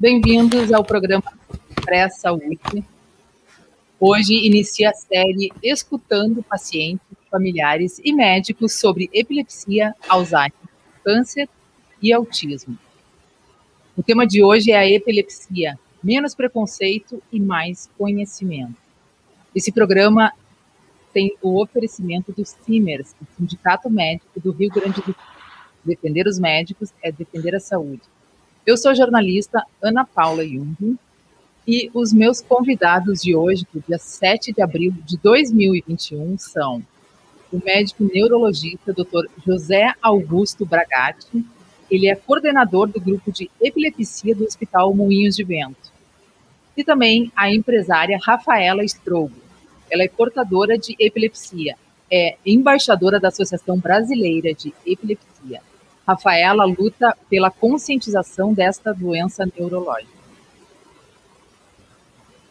Bem-vindos ao programa Pré-Saúde. Hoje inicia a série Escutando Pacientes, Familiares e Médicos sobre Epilepsia, Alzheimer, Câncer e Autismo. O tema de hoje é a epilepsia, menos preconceito e mais conhecimento. Esse programa tem o oferecimento do CIMERS, Sindicato Médico do Rio Grande do Sul. Defender os médicos é defender a saúde. Eu sou jornalista Ana Paula Jung e os meus convidados de hoje, do dia 7 de abril de 2021, são o médico neurologista Dr. José Augusto Bragatti, ele é coordenador do grupo de epilepsia do Hospital Moinhos de Vento. E também a empresária Rafaela Strogo. Ela é portadora de epilepsia, é embaixadora da Associação Brasileira de Epilepsia. Rafaela luta pela conscientização desta doença neurológica.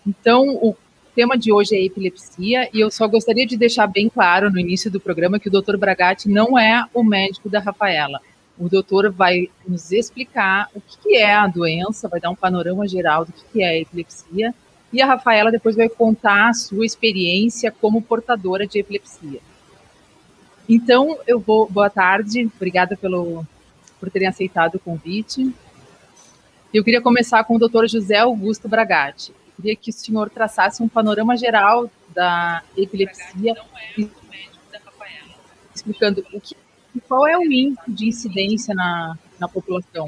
Então, o tema de hoje é epilepsia e eu só gostaria de deixar bem claro no início do programa que o Dr. Bragatti não é o médico da Rafaela. O doutor vai nos explicar o que é a doença, vai dar um panorama geral do que é a epilepsia, e a Rafaela depois vai contar a sua experiência como portadora de epilepsia. Então, eu vou. Boa tarde, obrigada pelo, por terem aceitado o convite. Eu queria começar com o doutor José Augusto Bragatti. Eu queria que o senhor traçasse um panorama geral da epilepsia, explicando o que qual é o índice de incidência na, na população?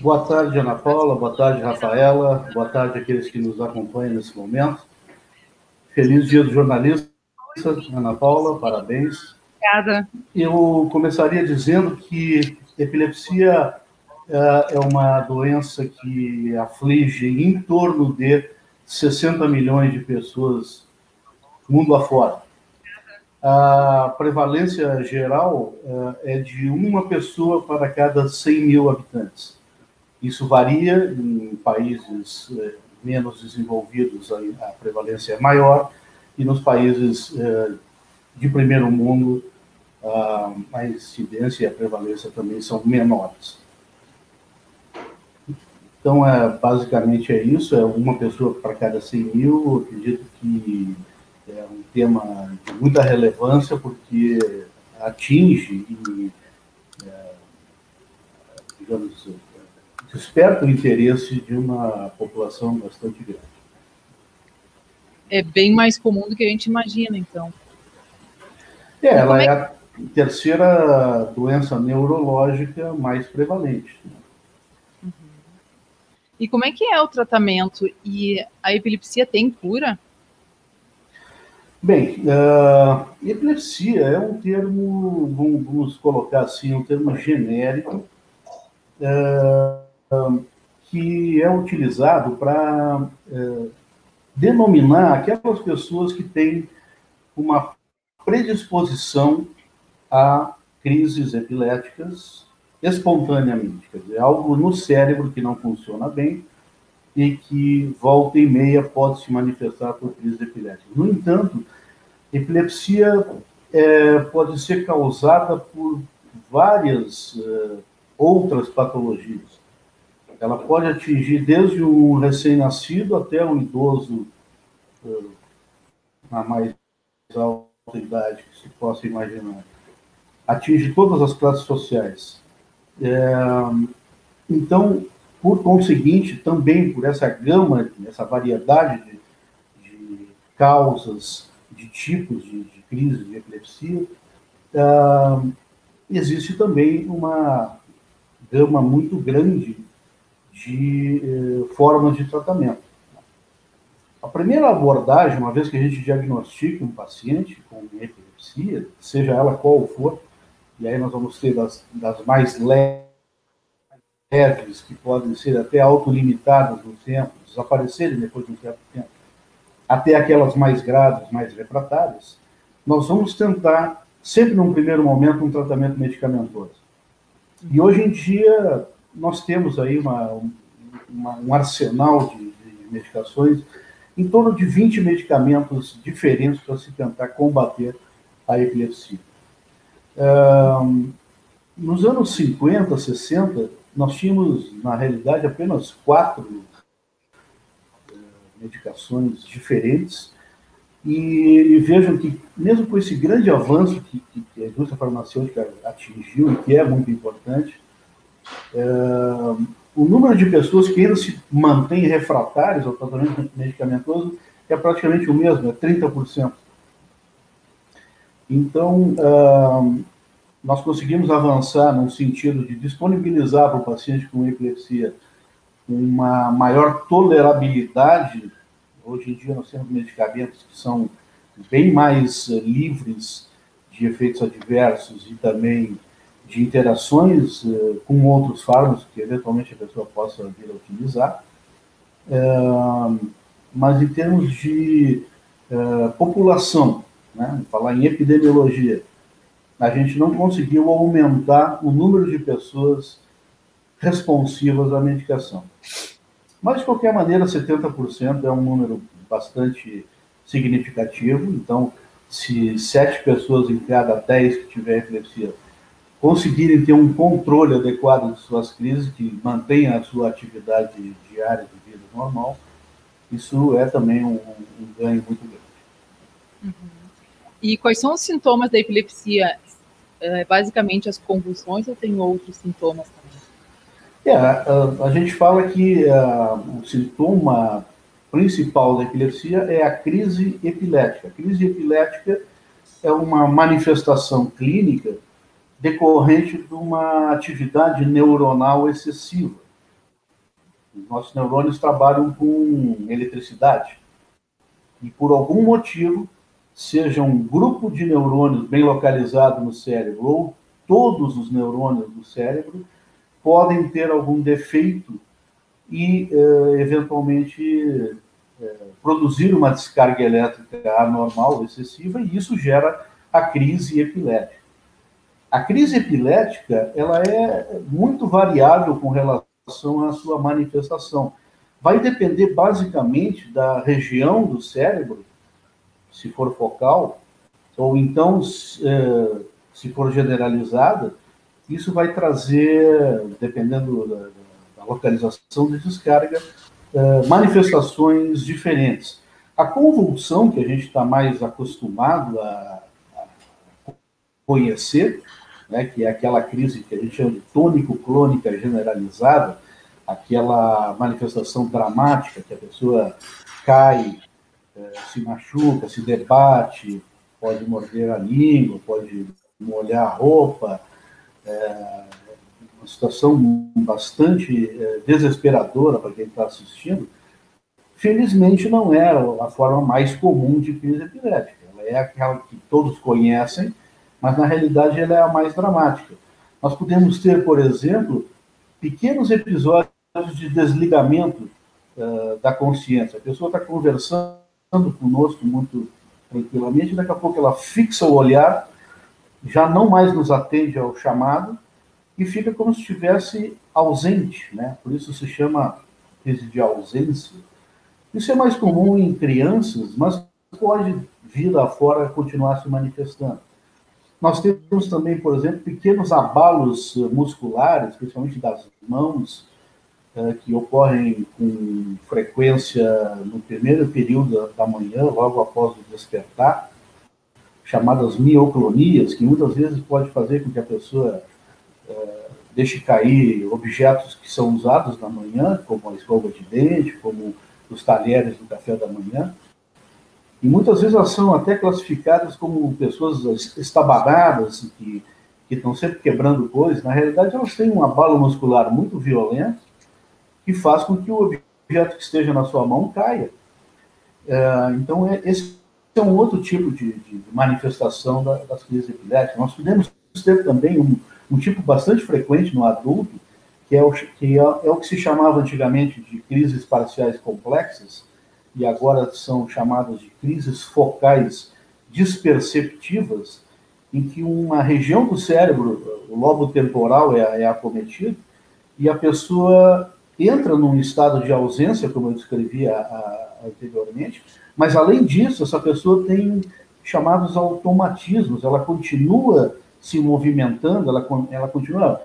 Boa tarde, Ana Paula. Boa tarde, Rafaela. Boa tarde àqueles que nos acompanham nesse momento. Feliz Dia do Jornalista, Ana Paula. Parabéns. Obrigada. Eu começaria dizendo que epilepsia é, é uma doença que aflige em torno de 60 milhões de pessoas mundo afora a prevalência geral é de uma pessoa para cada 100 mil habitantes. Isso varia em países é, menos desenvolvidos, a prevalência é maior, e nos países é, de primeiro mundo, a incidência e a prevalência também são menores. Então, é, basicamente é isso, é uma pessoa para cada 100 mil, eu acredito que é um tema de muita relevância porque atinge e, é, digamos, desperta o interesse de uma população bastante grande. É bem mais comum do que a gente imagina, então. É, ela é... é a terceira doença neurológica mais prevalente. Uhum. E como é que é o tratamento? E a epilepsia tem cura? Bem, uh, epilepsia é um termo, vamos colocar assim, um termo genérico, uh, que é utilizado para uh, denominar aquelas pessoas que têm uma predisposição a crises epiléticas espontaneamente, quer dizer, algo no cérebro que não funciona bem e que volta e meia pode se manifestar por crise epilética. No entanto, epilepsia é, pode ser causada por várias uh, outras patologias. Ela pode atingir desde um recém-nascido até um idoso uh, na mais alta idade que se possa imaginar. Atinge todas as classes sociais. É, então, por conseguinte, também por essa gama, essa variedade de, de causas, de tipos de, de crise de epilepsia, uh, existe também uma gama muito grande de uh, formas de tratamento. A primeira abordagem, uma vez que a gente diagnostica um paciente com epilepsia, seja ela qual for, e aí nós vamos ter das, das mais leves, que podem ser até autolimitadas no tempo, desaparecerem depois de um certo tempo, até aquelas mais graves, mais refratárias, nós vamos tentar, sempre num primeiro momento, um tratamento medicamentoso. E hoje em dia, nós temos aí uma, uma, um arsenal de, de medicações, em torno de 20 medicamentos diferentes para se tentar combater a epilepsia. Nos anos 50, 60, nós tínhamos, na realidade, apenas quatro eh, medicações diferentes, e, e, vejam que, mesmo com esse grande avanço que, que, a indústria farmacêutica atingiu, e que é muito importante, o número de pessoas que ainda se mantêm refratários ao tratamento medicamentoso é praticamente o mesmo, é 30%. Então, uh, nós conseguimos avançar no sentido de disponibilizar para o paciente com epilepsia uma maior tolerabilidade. Hoje em dia, nós temos medicamentos que são bem mais uh, livres de efeitos adversos e também de interações uh, com outros fármacos que eventualmente a pessoa possa vir a utilizar. mas em termos de população, né? falar em epidemiologia, a gente não conseguiu aumentar o número de pessoas responsivas à medicação. Mas, de qualquer maneira, 70% é um número bastante significativo. Então, se sete pessoas em cada dez que tiver epilepsia conseguirem ter um controle adequado de suas crises, que mantenha a sua atividade diária de vida normal, isso é também um, um ganho muito grande. Uhum. E quais são os sintomas da epilepsia? É, basicamente as convulsões ou tem outros sintomas também? É, a, a gente fala que a, o sintoma principal da epilepsia é a crise epilética. A crise epilética é uma manifestação clínica decorrente de uma atividade neuronal excessiva. Os nossos neurônios trabalham com eletricidade. E por algum motivo, seja um grupo de neurônios bem localizado no cérebro ou todos os neurônios do cérebro podem ter algum defeito e, eh, eventualmente, eh, produzir uma descarga elétrica anormal, excessiva, e isso gera a crise epilética. A crise epilética ela é muito variável com relação à sua manifestação. Vai depender basicamente da região do cérebro se for focal, ou então, é, se for generalizada, isso vai trazer, dependendo da, localização de descarga, é, manifestações diferentes. A convulsão, que a gente está mais acostumado a conhecer, né, que é aquela crise que a gente chama de tônico-clônica generalizada, aquela manifestação dramática que a pessoa cai é, se machuca, se debate, pode morder a língua, pode molhar a roupa. É uma situação bastante é, desesperadora para quem está assistindo. Felizmente, não é a forma mais comum de crise epilética. Ela é aquela que todos conhecem, mas na realidade ela é a mais dramática. Nós podemos ter, por exemplo, pequenos episódios de desligamento uh, da consciência. A pessoa está conversando conosco muito tranquilamente, daqui a pouco ela fixa o olhar, já não mais nos atende ao chamado e fica como se estivesse ausente, né? Por isso se chama crise de ausência. Isso é mais comum em crianças, mas pode vir lá fora continuar se manifestando. Nós temos também, por exemplo, pequenos abalos musculares, principalmente das mãos, é, que ocorrem com frequência no primeiro período da manhã, logo após o despertar, chamadas mioclonias, que muitas vezes pode fazer com que a pessoa é, deixe cair objetos que são usados na manhã, como a escova de dente, como os talheres do café da manhã. E muitas vezes elas são até classificadas como pessoas estabanadas, que, que estão sempre quebrando coisas. Na realidade, elas têm um abalo muscular muito violento que faz com que o objeto que esteja na sua mão caia. É, então, é, esse é um outro tipo de, de manifestação da, das crises epiléticas. Nós podemos ter também um, um, tipo bastante frequente no adulto, que, é o, que é, é o que se chamava antigamente de crises parciais complexas, e agora são chamadas de crises focais disperceptivas, em que uma região do cérebro, o lobo temporal é, é acometido, e a pessoa entra num estado de ausência, como eu descrevi a, a, anteriormente, mas além disso, essa pessoa tem chamados automatismos, ela continua se movimentando, ela, ela continua,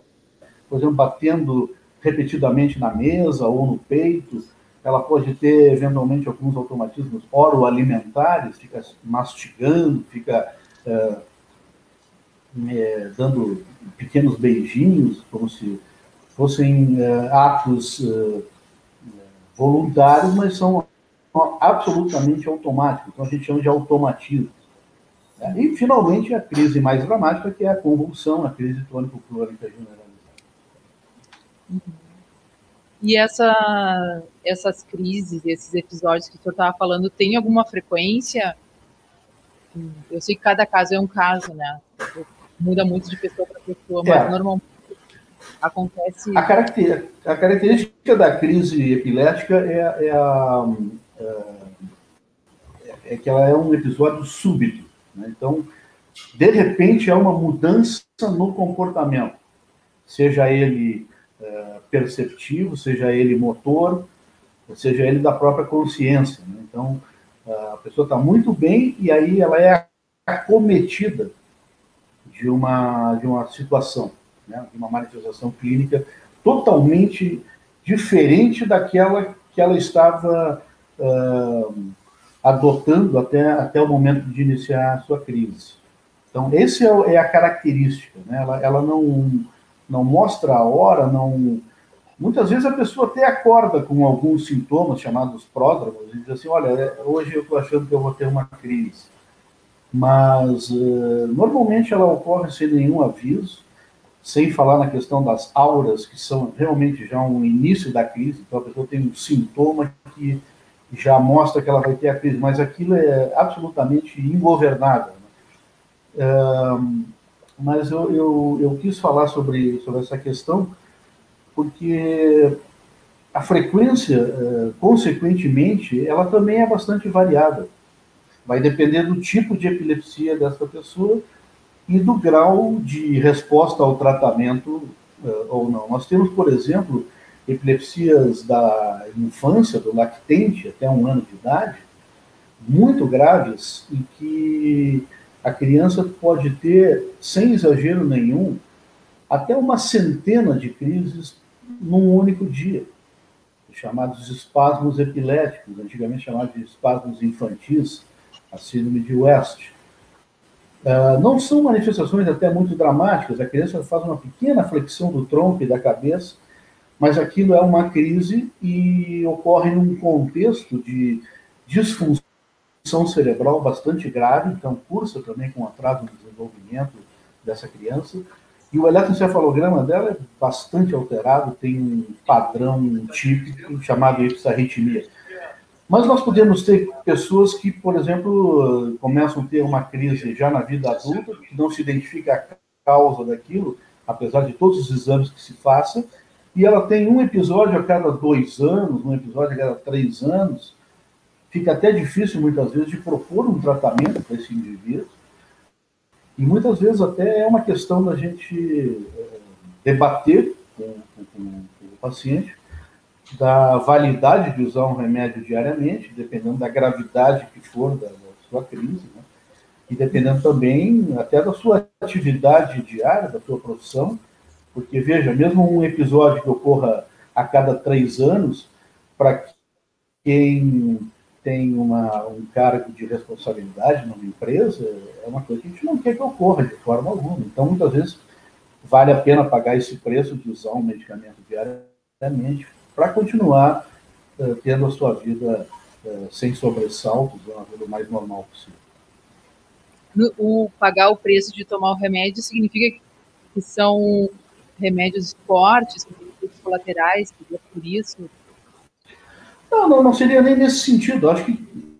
por exemplo, batendo repetidamente na mesa ou no peito, ela pode ter eventualmente alguns automatismos oroalimentares, fica mastigando, fica é, é, dando pequenos beijinhos, como se fossem é, atos voluntários, mas são absolutamente automáticos. Então a gente chama de automatismo. E, finalmente, a crise mais dramática, que é a convulsão, a crise tônico-clônica generalizada. Uhum. E essa, essas crises, esses episódios que o senhor estava falando, tem alguma frequência? Eu sei que cada caso é um caso, né? Muda muito de pessoa para pessoa, mas é. normalmente acontece. A, caracter, a característica da crise epilética é, é, a, é, é que ela é um episódio súbito. Né? Então, de repente, há uma mudança no comportamento, seja ele é, perceptivo, seja ele motor, seja ele da própria consciência. Né? Então, a pessoa está muito bem e aí ela é acometida de uma, de uma situação, né? de uma manifestação clínica totalmente diferente daquela que ela estava uh, adotando até, até o momento de iniciar a sua crise. Então, essa é, é a característica, né? ela, ela não, não mostra a hora, não... Muitas vezes a pessoa até acorda com alguns sintomas chamados pródromos e diz assim, olha, é, hoje eu estou achando que eu vou ter uma crise. Mas, uh, normalmente ela ocorre sem nenhum aviso, sem falar na questão das auras, que são realmente já um início da crise, então a pessoa tem um sintoma que já mostra que ela vai ter a crise, mas aquilo é absolutamente ingovernável. Né? Mas eu, eu, eu, quis falar sobre, sobre essa questão porque a frequência, uh, consequentemente, ela também é bastante variada. Vai depender do tipo de epilepsia dessa pessoa e do grau de resposta ao tratamento uh, ou não. Nós temos, por exemplo, epilepsias da infância, do lactente, até um ano de idade, muito graves, em que a criança pode ter, sem exagero nenhum, até uma centena de crises num único dia, chamados espasmos epiléticos, antigamente chamados de espasmos infantis, a síndrome de West. Uh, não são manifestações até muito dramáticas, a criança faz uma pequena flexão do tronco e da cabeça, mas aquilo é uma crise e ocorre num contexto de disfunção cerebral bastante grave, então cursa também com atraso no desenvolvimento dessa criança. E o eletroencefalograma dela é bastante alterado, tem um padrão típico chamado ipsarritmia. Mas nós podemos ter pessoas que, por exemplo, começam a ter uma crise já na vida adulta, que não se identifica a causa daquilo, apesar de todos os exames que se façam, e ela tem um episódio a cada dois anos, um episódio a cada três anos, fica até difícil muitas vezes de propor um tratamento para esse indivíduo. E muitas vezes até é uma questão da gente é, debater com, com, com, o paciente da validade de usar um remédio diariamente, dependendo da gravidade que for da, da sua crise, né? e dependendo também até da sua atividade diária, da sua profissão, porque, veja, mesmo um episódio que ocorra a cada três anos, para quem tem uma, um cargo de responsabilidade numa empresa, é uma coisa que a gente não quer que ocorra de forma alguma. Então, muitas vezes, vale a pena pagar esse preço de usar um medicamento diariamente para continuar uh, tendo a sua vida uh, sem sobressaltos, uma vida mais normal possível. O pagar o preço de tomar o remédio significa que são remédios fortes, com colaterais, é por isso? Não, não, não seria nem nesse sentido. Acho que,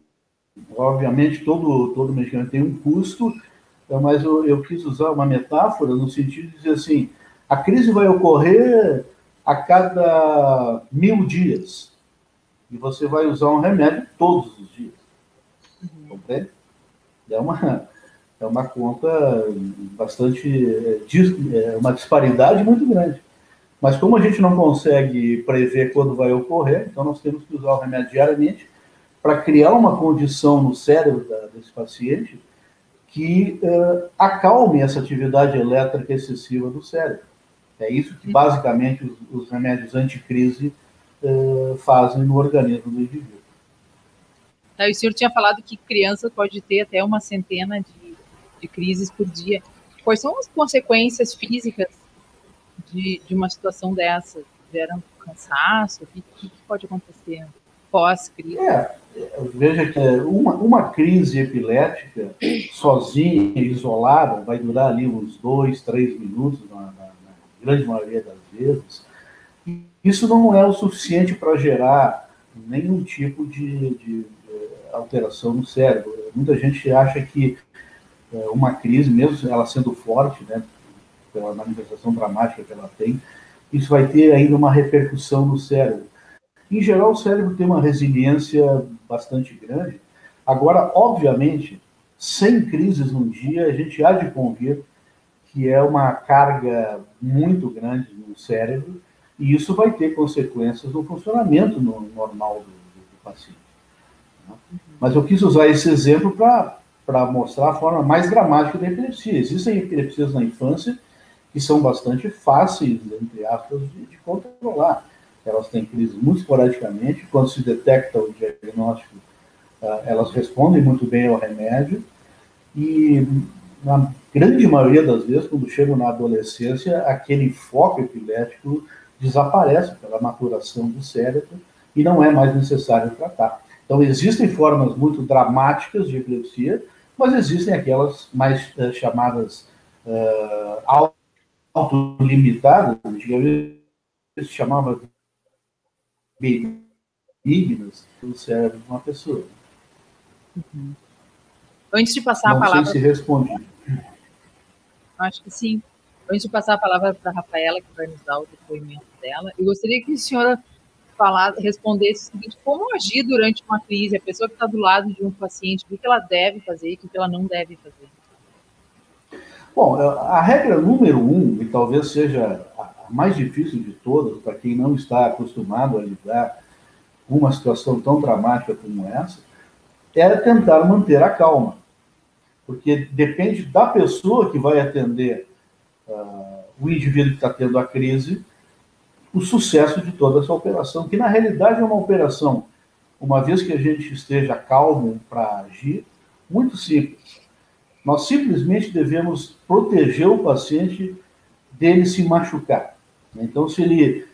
obviamente, todo, todo medicamento tem um custo, mas eu, eu quis usar uma metáfora no sentido de dizer assim: a crise vai ocorrer a cada mil dias e você vai usar um remédio todos os dias. Uhum. Compreende? É uma, é uma conta bastante. É, é uma disparidade muito grande. Mas como a gente não consegue prever quando vai ocorrer, então nós temos que usar o remédio diariamente para criar uma condição no cérebro da, desse paciente que uh, acalme essa atividade elétrica excessiva do cérebro. É isso que basicamente os, os remédios anticrise uh, fazem no organismo do indivíduo. Tá, o senhor tinha falado que criança pode ter até uma centena de, de crises por dia. Quais são as consequências físicas de, de uma situação dessa? Geram cansaço? O que, que pode acontecer pós-crise? É, veja que uma, uma crise epilética, sozinha, isolada, vai durar ali uns dois, três minutos, na, na, na grande maioria das vezes. Isso não é o suficiente para gerar nenhum tipo de, de, alteração no cérebro. Muita gente acha que é, uma crise, mesmo ela sendo forte, né, pela manifestação dramática que ela tem, isso vai ter ainda uma repercussão no cérebro. Em geral, o cérebro tem uma resiliência bastante grande. Agora, obviamente, sem crises num dia, a gente há de convir que é uma carga muito grande no cérebro e isso vai ter consequências no funcionamento normal do, do paciente. Mas eu quis usar esse exemplo para mostrar a forma mais dramática da epilepsia. Existem epilepsias na infância que são bastante fáceis, entre aspas, de, de controlar. Elas têm crise muito esporadicamente, quando se detecta o diagnóstico, uh, elas respondem muito bem ao remédio, e na grande maioria das vezes, quando chegam na adolescência, aquele foco epilético desaparece pela maturação do cérebro e não é mais necessário tratar. Então, existem formas muito dramáticas de epilepsia, mas existem aquelas mais uh, chamadas uh, autolimitadas, antigamente se chamava benignas do cérebro de uma pessoa. Uhum. Antes de passar Não a palavra. Sei se respondi. Acho que sim. Antes de passar a palavra para a Rafaela, que vai nos dar o depoimento dela, eu gostaria que a senhora falar, respondesse o seguinte: como agir durante uma crise? A pessoa que está do lado de um paciente, o que ela deve fazer e o que ela não deve fazer? Bom, a regra número um, e talvez seja a mais difícil de todas, para quem não está acostumado a lidar com uma situação tão dramática como essa, é tentar manter a calma. Porque depende da pessoa que vai atender uh, o indivíduo que está tendo a crise, o sucesso de toda essa operação, que na realidade é uma operação, uma vez que a gente esteja calmo para agir, muito simples. Nós simplesmente devemos proteger o paciente dele se machucar. Então, se ele,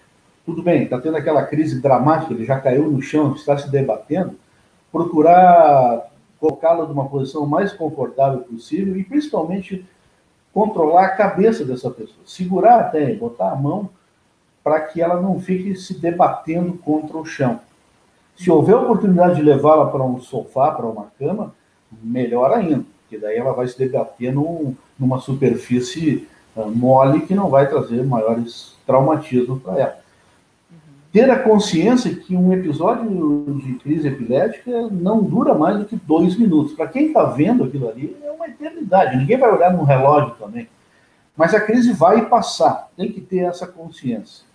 tudo bem, está tendo aquela crise dramática, ele já caiu no chão, está se debatendo, procurar colocá-lo numa posição mais confortável possível e, principalmente, controlar a cabeça dessa pessoa, segurar até, botar a mão para que ela não fique se debatendo contra o chão. Se houver oportunidade de levá-la para um sofá, para uma cama, melhor ainda, porque daí ela vai se debater num, numa superfície uh, mole que não vai trazer maiores traumatismos para ela. Uhum. Ter a consciência que um episódio de crise epilética não dura mais do que dois minutos. Para quem está vendo aquilo ali, é uma eternidade. Ninguém vai olhar no relógio também. Mas a crise vai passar, tem que ter essa consciência.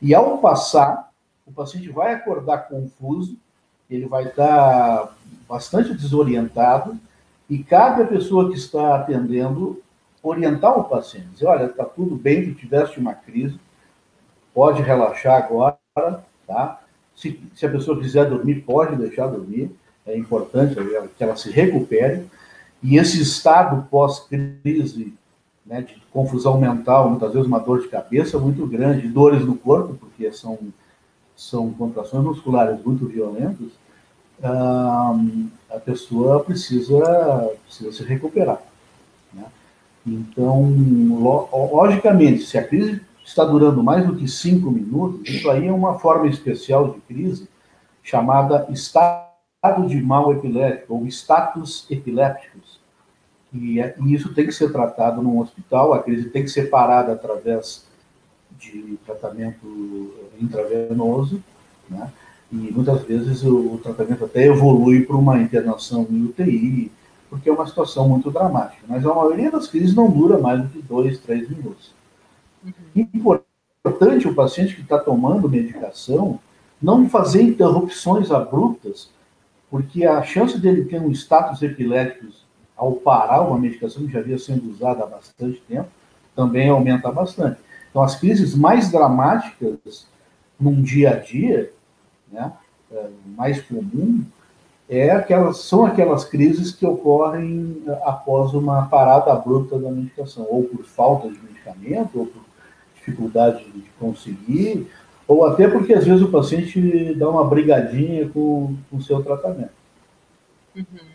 E ao passar, o paciente vai acordar confuso, ele vai estar bastante desorientado, e cabe à pessoa que está atendendo orientar o paciente. Dizer, olha, está tudo bem, tu tiveste uma crise, pode relaxar agora, tá? Se, se a pessoa quiser dormir, pode deixar dormir, é importante que ela se recupere. E esse estado pós-crise né, de confusão mental, muitas vezes uma dor de cabeça muito grande, dores no corpo, porque são, são contrações musculares muito violentas, a pessoa precisa, precisa se recuperar. Né? Então, logicamente, se a crise está durando mais do que cinco minutos, isso aí é uma forma especial de crise chamada estado de mal epilético, ou status epilépticos. E, é, e, isso tem que ser tratado num hospital, a crise tem que ser parada através de tratamento intravenoso, né? E muitas vezes o, o tratamento até evolui para uma internação em UTI, porque é uma situação muito dramática. Mas a maioria das crises não dura mais do que dois, três minutos. Uhum. Importante o paciente que está tomando medicação não fazer interrupções abruptas, porque a chance dele ter um status epilético ao parar uma medicação que já havia sendo usada há bastante tempo também aumenta bastante. Então, as crises mais dramáticas num dia a dia, né, é, mais comum, é aquelas, são aquelas crises que ocorrem após uma parada abrupta da medicação, ou por falta de medicamento, ou por dificuldade de conseguir, ou até porque às vezes o paciente dá uma brigadinha com o seu tratamento. Uhum.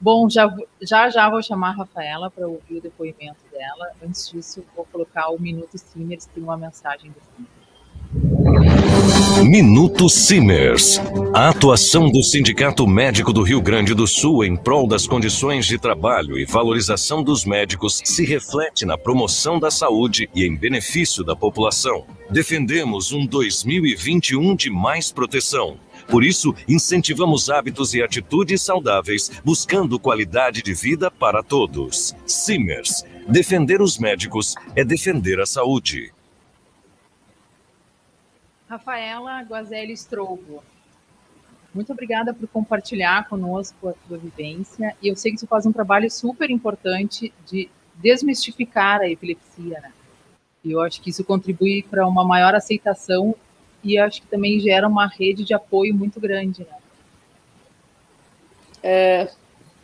Bom, já, já já vou chamar a Rafaela para ouvir o depoimento dela. Antes disso, vou colocar o Minuto Simers, tem uma mensagem do Minuto Simers. A atuação do Sindicato Médico do Rio Grande do Sul em prol das condições de trabalho e valorização dos médicos se reflete na promoção da saúde e em benefício da população. Defendemos um 2021 de mais proteção por isso, incentivamos hábitos e atitudes saudáveis, buscando qualidade de vida para todos. Simers. Defender os médicos é defender a saúde. Rafaela Guazelli Strovo. Muito obrigada por compartilhar conosco a sua vivência. E eu sei que você faz um trabalho super importante de desmistificar a epilepsia, né? E eu acho que isso contribui para uma maior aceitação e acho que também gera uma rede de apoio muito grande. Né? É,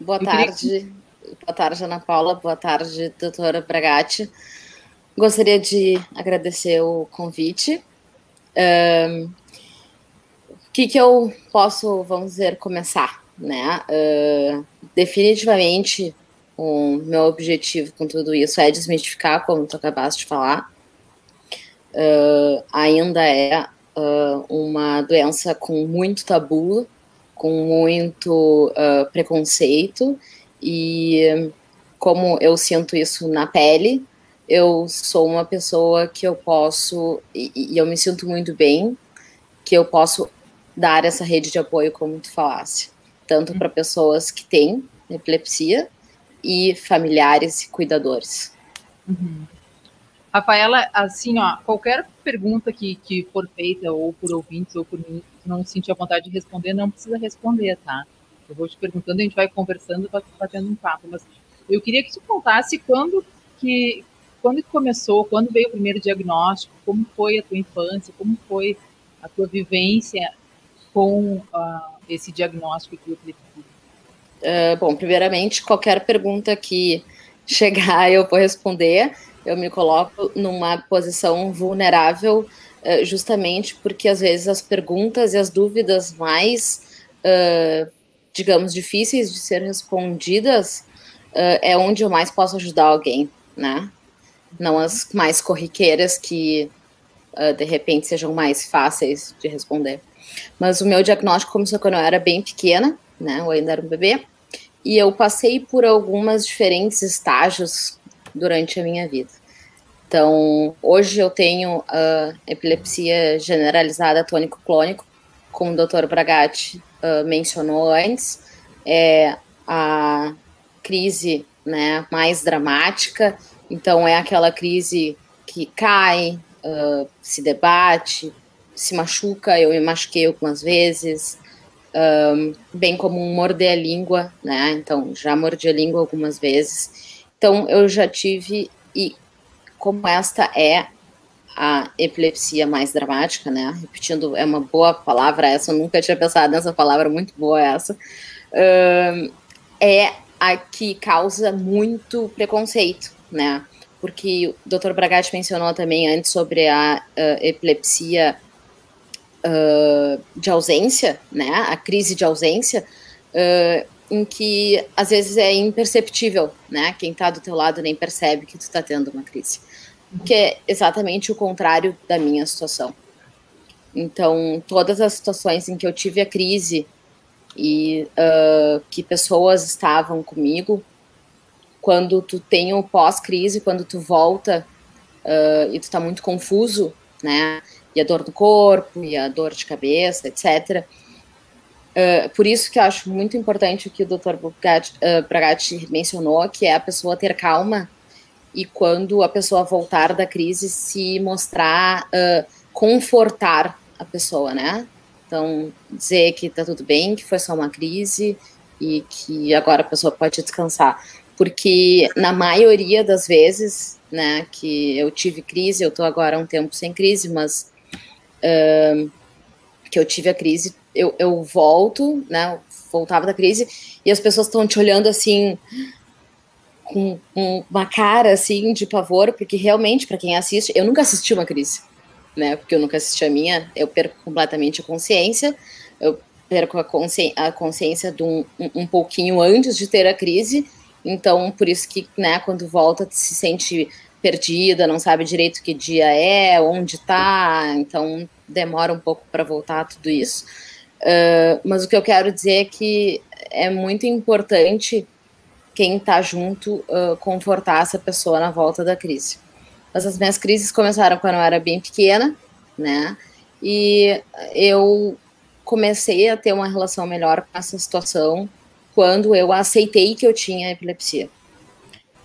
boa Eu tarde. Queria... Boa tarde, Ana Paula. Boa tarde, doutora Bragatti. Gostaria de agradecer o convite. Um, o que, que eu posso, vamos dizer, começar? Né? Uh, definitivamente, o meu objetivo com tudo isso é desmistificar, como tu acabaste de falar. Uh, ainda é uh, uma doença com muito tabu, com muito preconceito, e como eu sinto isso na pele, eu sou uma pessoa que eu posso, e, e eu me sinto muito bem, que eu posso dar essa rede de apoio, como tu falasse, tanto para pessoas que têm epilepsia e familiares e cuidadores. Uhum. Rafaela, assim, ó, qualquer pergunta que, que for feita, ou por ouvintes, ou por mim, não sentir a vontade de responder, não precisa responder, tá? Eu vou te perguntando, a gente vai conversando, vai batendo um papo. Mas eu queria que tu contasse quando que, quando que começou, quando veio o primeiro diagnóstico, como foi a tua infância, como foi a tua vivência com uh, esse diagnóstico que eu uh, Bom, primeiramente, qualquer pergunta que chegar, eu vou responder eu me coloco numa posição vulnerável, uh, justamente porque às vezes as perguntas e as dúvidas mais, digamos, difíceis de ser respondidas é onde eu mais posso ajudar alguém, né? Não as mais corriqueiras que de repente sejam mais fáceis de responder. Mas o meu diagnóstico começou quando eu era bem pequena, né? Eu ainda era um bebê. E eu passei por algumas diferentes estágios durante a minha vida. Então, hoje eu tenho uh, epilepsia generalizada tônico-clônico, como o Dr. Bragatti uh, mencionou antes, é a crise né, mais dramática, então é aquela crise que cai, uh, se debate, se machuca, eu me machuquei algumas vezes, um, bem como um morder a língua, né? Então, já mordi a língua algumas vezes. Então, eu já tive, e como esta é a epilepsia mais dramática, né? Repetindo, é uma boa palavra essa, eu nunca tinha pensado nessa palavra, muito boa essa. Uh, é a que causa muito preconceito, né? Porque o Dr. Bragatti mencionou também antes sobre a uh, epilepsia uh, de ausência, né? A crise de ausência, uh, em que às vezes é imperceptível, né? Quem está do teu lado nem percebe que tu está tendo uma crise, que é exatamente o contrário da minha situação. Então, todas as situações em que eu tive a crise e uh, que pessoas estavam comigo, quando tu tem o pós-crise, quando tu volta uh, e tu tá muito confuso, né? E a dor no corpo, e a dor de cabeça, etc. Uh, por isso que eu acho muito importante o que o Dr. Bragatti, uh, mencionou, que é a pessoa ter calma e quando a pessoa voltar da crise se mostrar, uh, confortar a pessoa, né? Então, dizer que tá tudo bem, que foi só uma crise e que agora a pessoa pode descansar. Porque na maioria das vezes, né, que eu tive crise, eu tô agora há um tempo sem crise, mas uh, que eu tive a crise, eu, eu volto, né, voltava da crise, e as pessoas estão te olhando assim, com, com, uma cara assim de pavor, porque realmente, para quem assiste, eu nunca assisti uma crise, né, porque eu nunca assisti a minha, eu perco completamente a consciência, eu perco a, consci, a consciência de um, um, um pouquinho antes de ter a crise, então, por isso que, né, quando volta, se sente perdida, não sabe direito que dia é, onde tá, então demora um pouco para voltar tudo isso. Uh, mas o que eu quero dizer é que é muito importante quem está junto uh, confortar essa pessoa na volta da crise. As minhas crises começaram quando eu era bem pequena, né? E eu comecei a ter uma relação melhor com essa situação quando eu aceitei que eu tinha epilepsia.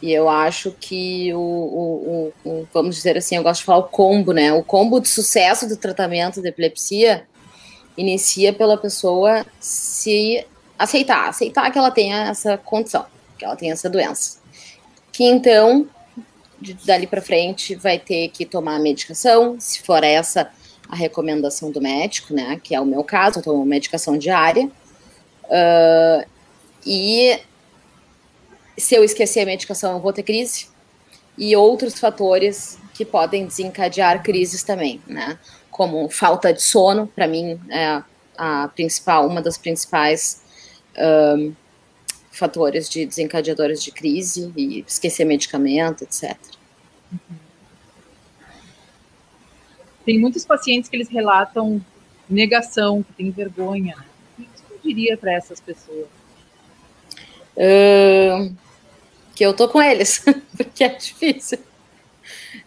E eu acho que o, o, o, vamos dizer assim, eu gosto de falar o combo, né? O combo de sucesso do tratamento de epilepsia inicia pela pessoa se aceitar, aceitar que ela tenha essa condição, que ela tenha essa doença. Que então, de, dali para frente, vai ter que tomar a medicação, se for essa a recomendação do médico, né? Que é o meu caso, eu tomo medicação diária. Uh, e se eu esquecer a medicação, eu vou ter crise. E outros fatores que podem desencadear crises também, né? Como falta de sono, para mim é a principal, uma das principais um, fatores de desencadeadores de crise e esquecer medicamento, etc. Tem muitos pacientes que eles relatam negação, que tem vergonha. Né? O que você diria para essas pessoas? Uh, que eu tô com eles, porque é difícil.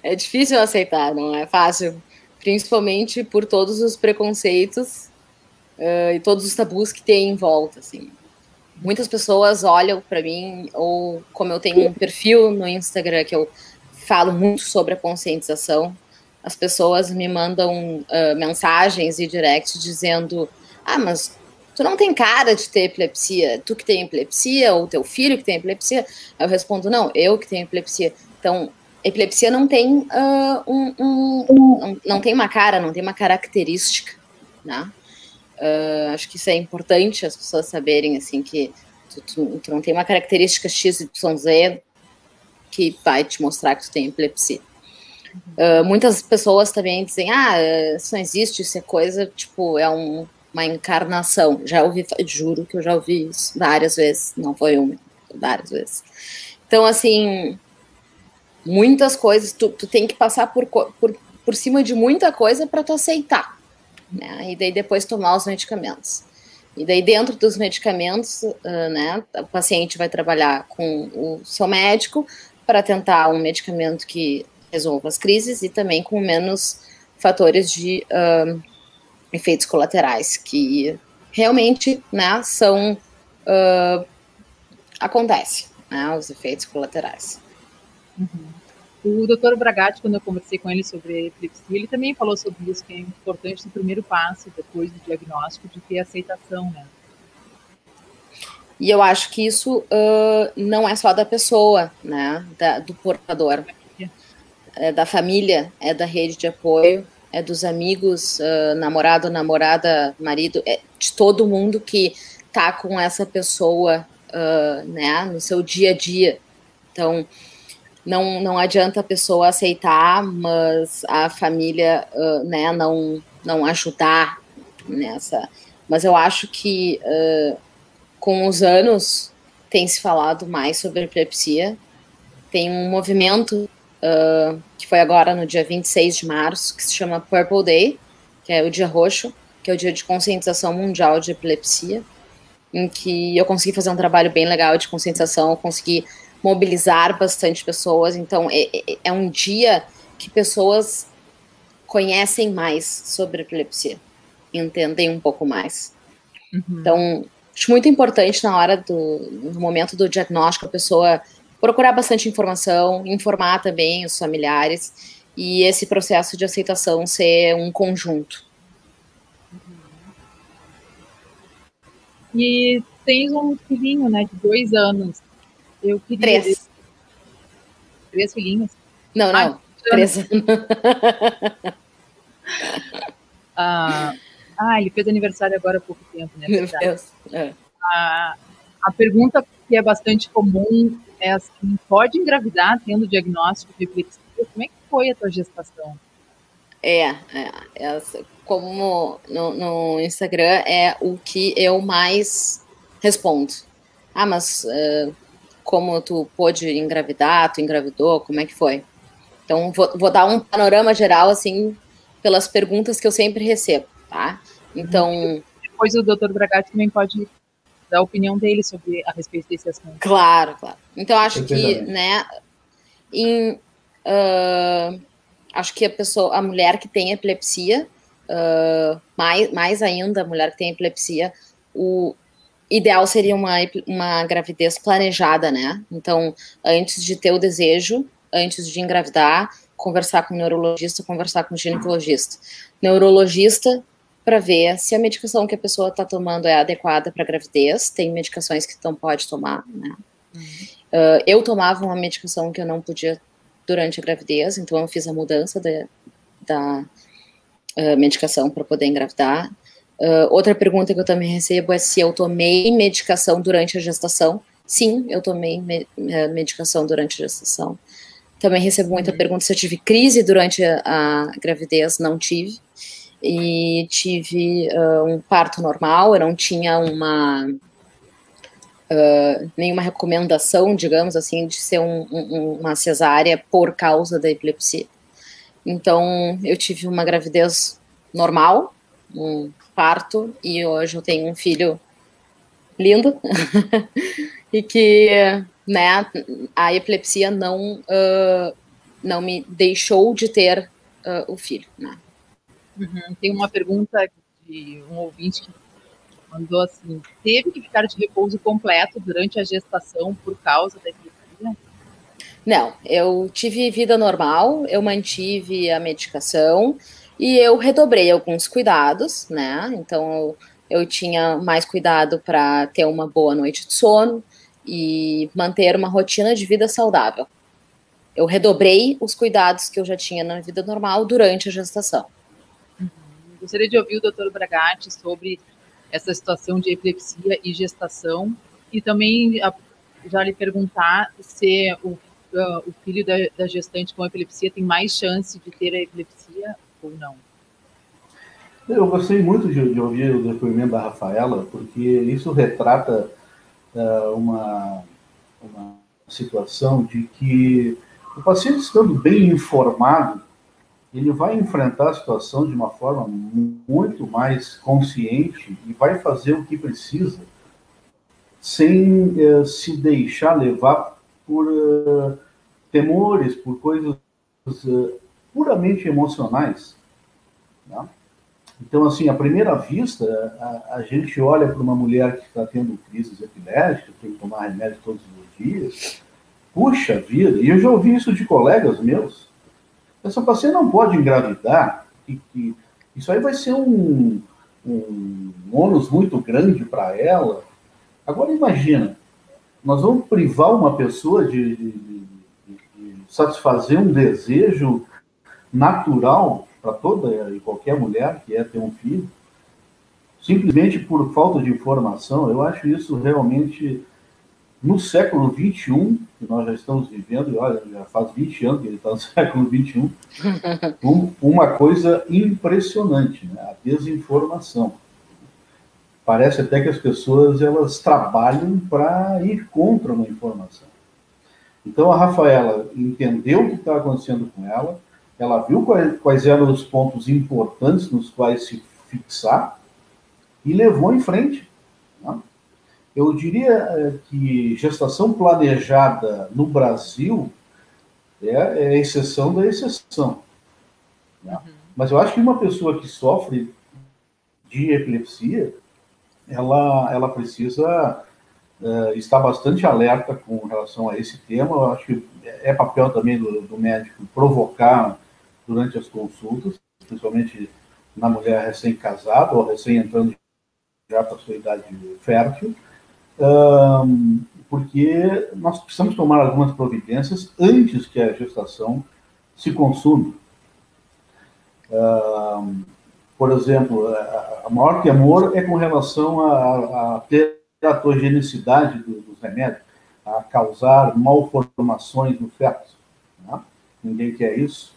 É difícil aceitar, não é fácil, principalmente por todos os preconceitos uh, e todos os tabus que tem em volta, assim. Muitas pessoas olham para mim, ou como eu tenho um perfil no Instagram que eu falo muito sobre a conscientização, as pessoas me mandam uh, mensagens e directs dizendo: Ah, mas tu não tem cara de ter epilepsia, tu que tem epilepsia, ou teu filho que tem epilepsia. Eu respondo, não, eu que tenho epilepsia. Então, epilepsia não tem uh, um, um, um, não tem uma cara, não tem uma característica, né? Uh, acho que isso é importante as pessoas saberem, assim, que tu, tu, tu não tem uma característica X, Z que vai te mostrar que tu tem epilepsia. Uh, muitas pessoas também dizem, ah, isso não existe, isso é coisa, tipo, é um uma encarnação. Já ouvi, juro que eu já ouvi isso várias vezes, não foi uma, várias vezes. Então, assim, muitas coisas, tu, tu tem que passar por, por, por cima de muita coisa para tu aceitar, né? E daí depois tomar os medicamentos. E daí dentro dos medicamentos, uh, né, o paciente vai trabalhar com o seu médico para tentar um medicamento que resolva as crises e também com menos fatores de uh, efeitos colaterais que realmente, né, são uh, acontece, né, os efeitos colaterais. Uhum. O doutor Bragatti, quando eu conversei com ele sobre epilepsia, ele também falou sobre isso, que é importante o primeiro passo, depois do diagnóstico, de ter aceitação, né? E eu acho que isso uh, não é só da pessoa, né, da, do portador, é da família, é da rede de apoio, é dos amigos, uh, namorado, namorada, marido, é de todo mundo que tá com essa pessoa, uh, né, no seu dia a dia. Então, não, não adianta a pessoa aceitar, mas a família, uh, né, não, não ajudar nessa. Mas eu acho que com os anos tem se falado mais sobre epilepsia, tem um movimento uh, que foi agora no dia 26 de março, que se chama Purple Day, que é o dia roxo, que é o dia de conscientização mundial de epilepsia, em que eu consegui fazer um trabalho bem legal de conscientização, eu consegui mobilizar bastante pessoas, então é, é, é um dia que pessoas conhecem mais sobre epilepsia, entendem um pouco mais. Uhum. Então, acho muito importante na hora do no momento do diagnóstico a pessoa procurar bastante informação, informar também os familiares e esse processo de aceitação ser um conjunto. E tens um filhinho, né, de dois anos. Eu queria. Três. Três filhinhos? Não, não. Ah, Três. Ah, ah, ele fez aniversário agora há pouco tempo, né? Meu Verdade. Deus. É. A, a pergunta que é bastante comum é assim: pode engravidar tendo diagnóstico de epilepsia? Como é que foi a tua gestação? É, é, essa- como no, no Instagram é o que eu mais respondo. Ah, mas eh, como tu pôde engravidar, tu engravidou, como é que foi? Então, vou, vou dar um panorama geral, assim, pelas perguntas que eu sempre recebo, tá? Então, Depois o Dr. Bragatti também pode dar a opinião dele sobre a respeito desse assunto. Claro, claro. Então, acho que, Perfeitamente. né, em, ah, acho que a pessoa, a mulher que tem epilepsia, ah, mais, mais ainda a mulher que tem epilepsia, o ideal seria uma, uma gravidez planejada, né? Então, antes de ter o desejo, antes de engravidar, conversar com o neurologista, conversar com o ginecologista. Neurologista para ver se a medicação que a pessoa está tomando é adequada para gravidez. Tem medicações que não pode tomar, né? Uh, eu tomava uma medicação que eu não podia durante a gravidez, então eu fiz a mudança de- da uh, medicação para poder engravidar. Uh, outra pergunta que eu também recebo é se eu tomei medicação durante a gestação. Sim, eu tomei me- eh, medicação durante a gestação. Também recebo muita pergunta se eu tive crise durante a, a gravidez. Não tive. E tive uh, um parto normal, eu não tinha uma uh, nenhuma recomendação, digamos assim, de ser um- um- uma cesárea por causa da epilepsia. Então, eu tive uma gravidez normal, um parto, e hoje eu tenho um filho lindo, e que, né, a epilepsia não, uh, não me deixou de ter o filho, né. Uhum. Tem uma pergunta de um ouvinte que mandou assim: teve que ficar de repouso completo durante a gestação por causa da epilepsia? Não, eu tive vida normal, eu mantive a medicação e eu redobrei alguns cuidados, né? Então eu, eu tinha mais cuidado para ter uma boa noite de sono e manter uma rotina de vida saudável. Eu redobrei os cuidados que eu já tinha na vida normal durante a gestação. Gostaria de ouvir o Dr. Bragatti sobre essa situação de epilepsia e gestação e também a, já lhe perguntar se o, uh, o filho da, da gestante com epilepsia tem mais chance de ter a epilepsia ou não. Eu gostei muito de, de ouvir o depoimento da Rafaela, porque isso retrata uh, uma, uma situação de que o paciente estando bem informado, ele vai enfrentar a situação de uma forma muito mais consciente e vai fazer o que precisa, sem uh, se deixar levar por uh, temores, por coisas puramente emocionais. Né? Então, assim, à primeira vista, a, a gente olha para uma mulher que está tendo crises epiléticas, tem que tomar remédio todos os dias. Puxa vida, e eu já ouvi isso de colegas meus. Essa paciente não pode engravidar, que, que isso aí vai ser um, um ônus muito grande para ela. Agora, imagina, nós vamos privar uma pessoa de, de, de, de satisfazer um desejo natural para toda e qualquer mulher que é ter um filho, simplesmente por falta de informação. Eu acho isso realmente, no século XXI, que nós já estamos vivendo, olha, já faz 20 anos que ele está no século XXI, um, uma coisa impressionante, né? a desinformação. Parece até que as pessoas elas trabalham para ir contra uma informação. Então a Rafaela entendeu o que está acontecendo com ela, ela viu quais, eram os pontos importantes nos quais se fixar e levou em frente. Eu diria que gestação planejada no Brasil é, é a exceção da exceção. Né? Uhum. Mas eu acho que uma pessoa que sofre de epilepsia, ela, ela precisa uh, estar bastante alerta com relação a esse tema. Eu acho que é papel também do, do médico provocar durante as consultas, principalmente na mulher recém-casada ou recém entrando já para a sua idade fértil, porque nós precisamos tomar algumas providências antes que a gestação se consuma. Por exemplo, a maior temor é com relação à teratogenicidade dos remédios, a causar malformações no feto. Né? Ninguém quer isso.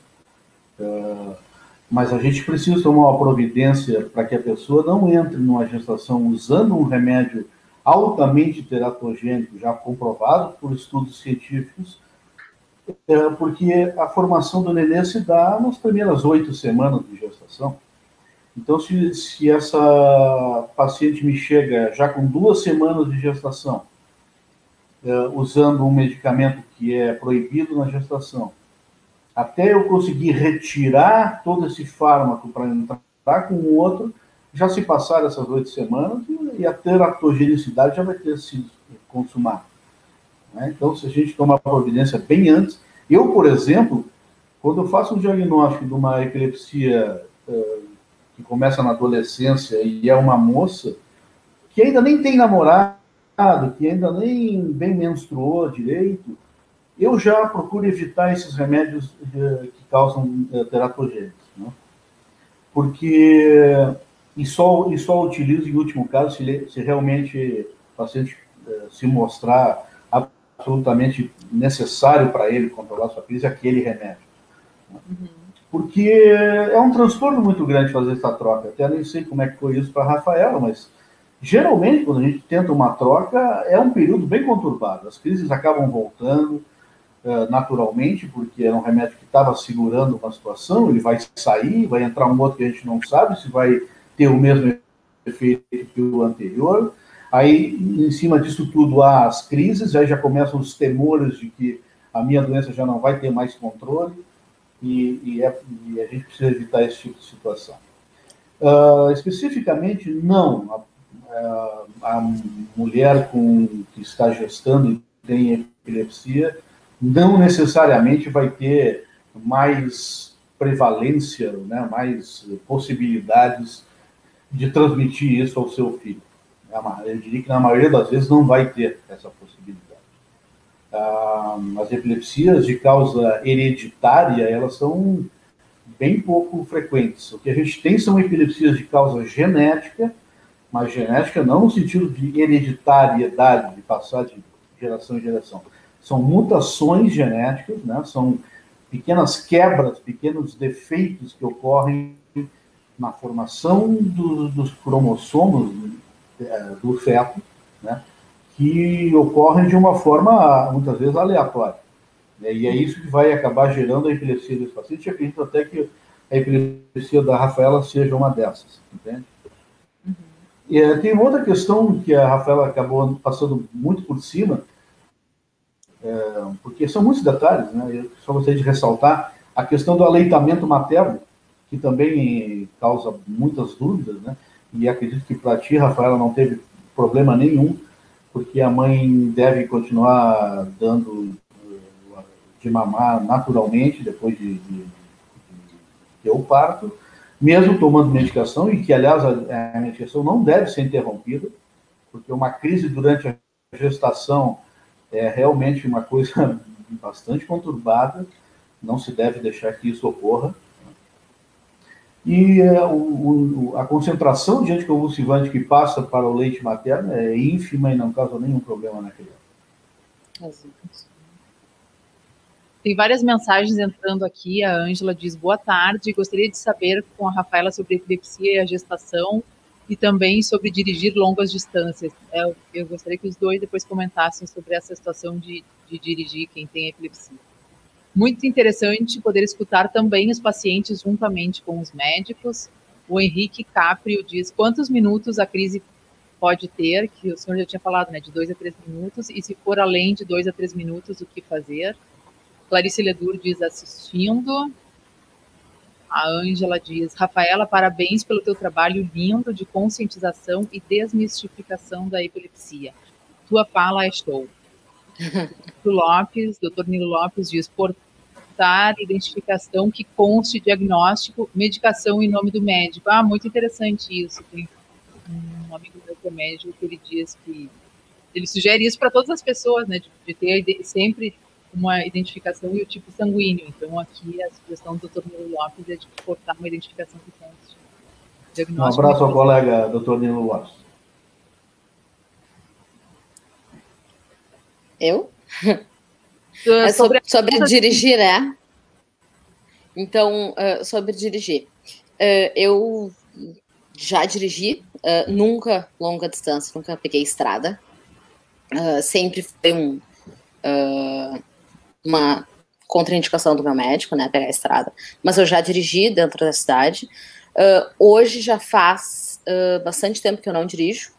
Mas a gente precisa tomar uma providência para que a pessoa não entre numa gestação usando um remédio altamente teratogênico, já comprovado por estudos científicos, é, porque a formação do nenê se dá nas primeiras oito semanas de gestação. Então, se, se essa paciente me chega já com duas semanas de gestação, é, usando um medicamento que é proibido na gestação, até eu conseguir retirar todo esse fármaco para entrar com o outro, já se passaram essas oito semanas e a teratogenicidade já vai ter sido consumada. Né? Então, se a gente tomar providência bem antes, eu, por exemplo, quando eu faço um diagnóstico de uma epilepsia uh, que começa na adolescência e é uma moça que ainda nem tem namorado, que ainda nem bem menstruou direito, eu já procuro evitar esses remédios uh, que causam uh, teratogênicos, né? porque e só, e só utilizo em último caso se, se realmente o paciente uh, se mostrar absolutamente necessário para ele controlar sua crise aquele remédio. Uhum. Porque é um transtorno muito grande fazer essa troca. Até nem sei como é que foi isso para a Rafaela, mas geralmente quando a gente tenta uma troca é um período bem conturbado. As crises acabam voltando uh, naturalmente, porque era um remédio que estava segurando uma situação, ele vai sair, vai entrar um outro que a gente não sabe se vai ter o mesmo efeito que o anterior. Aí, em cima disso tudo, há as crises, aí já começam os temores de que a minha doença já não vai ter mais controle, e, e, é, e a gente precisa evitar esse tipo de situação. Uh, especificamente, não. A, a, mulher com, que está gestando e tem epilepsia não necessariamente vai ter mais prevalência, né, mais possibilidades de transmitir isso ao seu filho. Eu diria que na maioria das vezes não vai ter essa possibilidade. Ah, as epilepsias de causa hereditária, elas são bem pouco frequentes. O que a gente tem são epilepsias de causa genética, mas genética não no sentido de hereditariedade, de passar de geração em geração. São mutações genéticas, né? são pequenas quebras, pequenos defeitos que ocorrem na formação do, dos cromossomos é, do feto, né, que ocorrem de uma forma, muitas vezes, aleatória. Né, e é isso que vai acabar gerando a epilepsia desse paciente. E acredito até que a epilepsia da Rafaela seja uma dessas, entende? Uhum. E, é, tem outra questão que a Rafaela acabou passando muito por cima, é, porque são muitos detalhes, né? Eu só gostaria de ressaltar a questão do aleitamento materno, que também causa muitas dúvidas, né? E acredito que para ti, Rafaela, não teve problema nenhum, porque a mãe deve continuar dando eh, de mamar naturalmente depois de, de, de ter o parto, mesmo tomando medicação, e que, aliás, a, a medicação não deve ser interrompida, porque uma crise durante a gestação é realmente uma coisa bastante conturbada, não se deve deixar que isso ocorra e é, o, o, a concentração de anticonvulsivante que passa para o leite materno é ínfima e não causa nenhum problema na criança. Tem várias mensagens entrando aqui. A Ângela diz: Boa tarde, gostaria de saber com a Rafaela sobre epilepsia e a gestação e também sobre dirigir longas distâncias. É, eu gostaria que os dois depois comentassem sobre essa situação de, de dirigir quem tem epilepsia muito interessante poder escutar também os pacientes juntamente com os médicos. O Henrique Caprio diz quantos minutos a crise pode ter, que o senhor já tinha falado, né, de dois a três minutos, e se for além de dois a três minutos, o que fazer? Clarice Ledur diz assistindo. A Ângela diz, Rafaela, parabéns pelo teu trabalho lindo de conscientização e desmistificação da epilepsia. Tua fala é show. Lopes, doutor Nilo Lopes diz, por identificação que conste diagnóstico, medicação em nome do médico. Ah, muito interessante isso. Tem um amigo meu que é médico que ele diz que ele sugere isso para todas as pessoas, né, de, de, ter sempre uma identificação e o tipo sanguíneo. Então, aqui a sugestão do Dr. Nilo Lopes é de cortar uma identificação que conste. Um abraço ao colega Dr. Nilo Lopes. Eu? É sobre, sobre dirigir, né? Então, uh, sobre dirigir. Uh, eu já dirigi, uh, nunca longa distância, nunca peguei estrada. sempre foi um, uma contraindicação do meu médico, né, pegar a estrada. Mas eu já dirigi dentro da cidade. hoje já faz bastante tempo que eu não dirijo.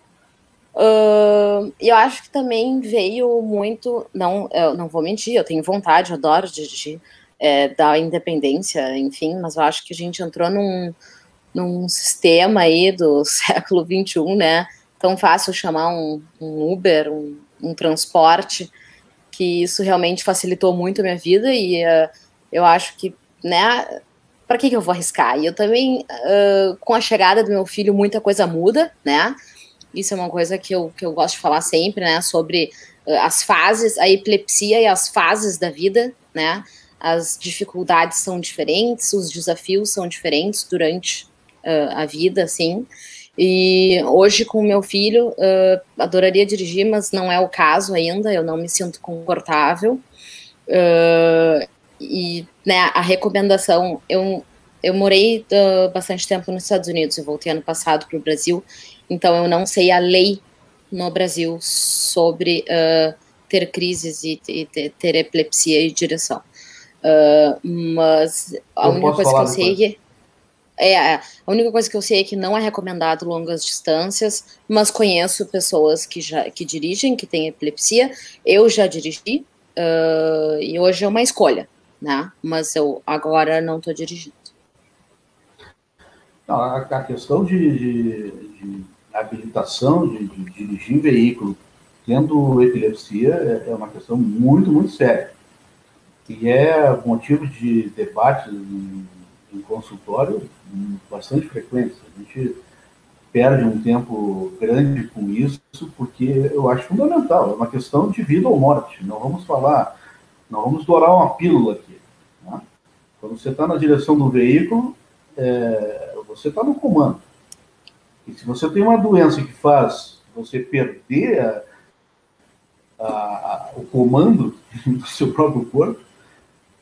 Eu acho que também veio muito. Não, eu não vou mentir, eu tenho vontade, eu adoro dirigir, é, da independência, enfim, mas eu acho que a gente entrou num, num sistema aí do século XXI, né? Tão fácil chamar um, um Uber, um, um, transporte, que isso realmente facilitou muito a minha vida e uh, eu acho que, né? Para que, que eu vou arriscar? E eu também, uh, com a chegada do meu filho, muita coisa muda, né? Isso é uma coisa que eu, que eu gosto de falar sempre, né? Sobre uh, as fases, a epilepsia e as fases da vida, né? As dificuldades são diferentes, os desafios são diferentes durante uh, a vida, assim. E hoje, com o meu filho, uh, adoraria dirigir, mas não é o caso ainda, eu não me sinto confortável. Uh, e né, a recomendação, eu, eu morei bastante tempo nos Estados Unidos, eu voltei ano passado para o Brasil, então eu não sei a lei no Brasil sobre uh, ter crises e, e, ter epilepsia e direção. Uh, mas a eu única coisa que eu sei é, é, a única coisa que eu sei é que não é recomendado longas distâncias, mas conheço pessoas que já que dirigem, que têm epilepsia. Eu já dirigi uh, e hoje é uma escolha, né? Mas eu agora não estou dirigindo. Não, a, a questão de, de, de habilitação de, de, dirigir veículo tendo epilepsia é, é uma questão muito, muito séria. E é motivo de debate em, em consultório bastante frequente. A gente perde um tempo grande com isso, porque eu acho fundamental, é uma questão de vida ou morte. Não vamos falar, não vamos dourar uma pílula aqui. Né? Quando você está na direção do veículo, é, você está no comando. E se você tem uma doença que faz você perder a, a, a, o comando do seu próprio corpo,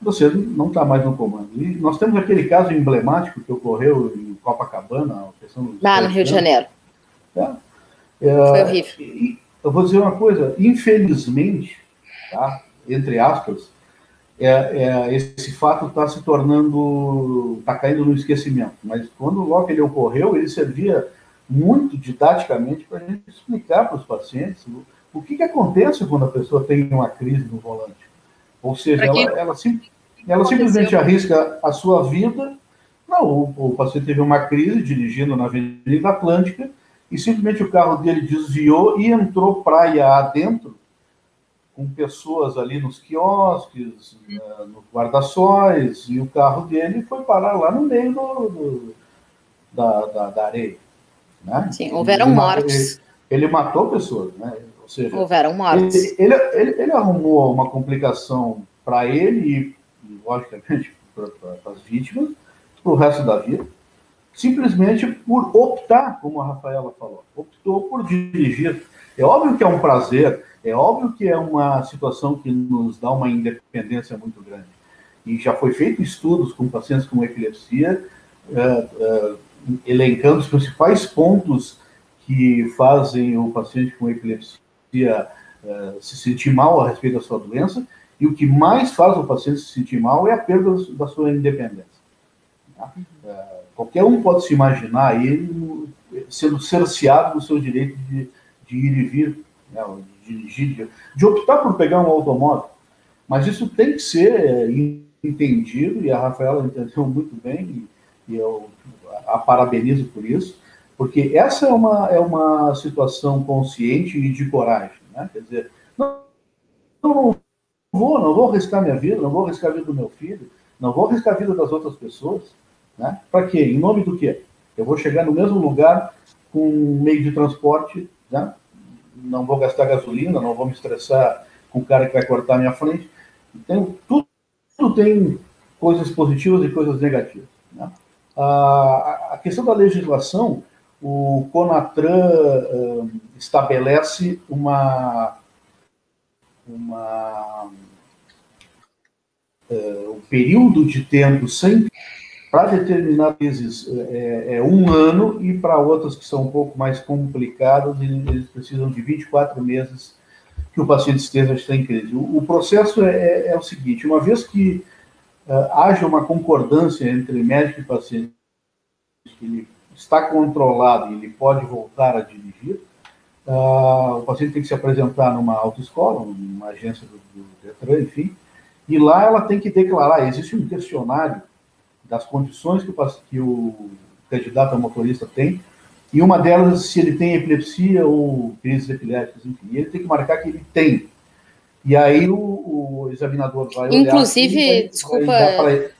você não está mais no comando. E nós temos aquele caso emblemático que ocorreu em Copacabana, a questão dos no Rio de Janeiro. É, é, Foi horrível. eu vou dizer uma coisa, infelizmente, tá, entre aspas, é, é, esse fato está se tornando, está caindo no esquecimento. Mas quando logo ele ocorreu, ele servia muito didaticamente para a gente explicar para os pacientes o, o que, que acontece quando a pessoa tem uma crise no volante. Ou seja, ela, ela, sim, ela simplesmente arrisca a sua vida. Não, o, o paciente teve uma crise dirigindo na Avenida Atlântica e simplesmente o carro dele desviou e entrou praia adentro com pessoas ali nos quiosques, hum. uh, no guarda-sóis, e o carro dele foi parar lá no meio do, do da, da, da, areia. Né? Sim, houveram ele, mortes. Ele, ele, matou pessoas, né? Ou seja, houveram mortes. Ele, ele, ele arrumou uma complicação para ele e, logicamente, para as vítimas, para o resto da vida, simplesmente por optar, como a Rafaela falou, optou por dirigir. É óbvio que é um prazer, é óbvio que é uma situação que nos dá uma independência muito grande. E já foi feito estudos com pacientes com epilepsia, uh, uh, elencando os principais pontos que fazem o paciente com epilepsia uh, se sentir mal a respeito da sua doença, e o que mais faz o paciente se sentir mal é a perda da sua independência. Tá? Uh, qualquer um pode se imaginar ele sendo cerceado do seu direito de, de ir e vir, né, de dirigir, de, de optar por pegar um automóvel. Mas isso tem que ser é, entendido, e a Rafaela entendeu muito bem, e eu a parabenizo por isso, porque essa é uma, é uma situação consciente e de coragem. Né? Quer dizer, não, não vou, não vou arriscar minha vida, não vou arriscar a vida do meu filho, não vou arriscar a vida das outras pessoas. Né? Para quê? Em nome do quê? Eu vou chegar no mesmo lugar com um meio de transporte né? não vou gastar gasolina, não vou me estressar com o cara que vai cortar minha frente. Então, tudo, tudo tem coisas positivas e coisas negativas. Né? A, questão da legislação, o CONATRAN uh, estabelece uma, uma uh, um período de tempo sem para determinadas é, é, um ano e para outras que são um pouco mais complicadas, eles precisam de 24 meses que o paciente esteja em crise. O, o processo é, é, é, o seguinte: uma vez que haja uma concordância entre médico e paciente, que ele está controlado e ele pode voltar a dirigir, uh, o paciente tem que se apresentar numa autoescola, numa agência do, do Detran, enfim, e lá ela tem que declarar. Existe um questionário das condições que o, que o candidato a motorista tem, e uma delas se ele tem epilepsia ou crises epiléticas, enfim, ele tem que marcar que ele tem. E aí o, o examinador vai Inclusive, olhar, vai, desculpa, vai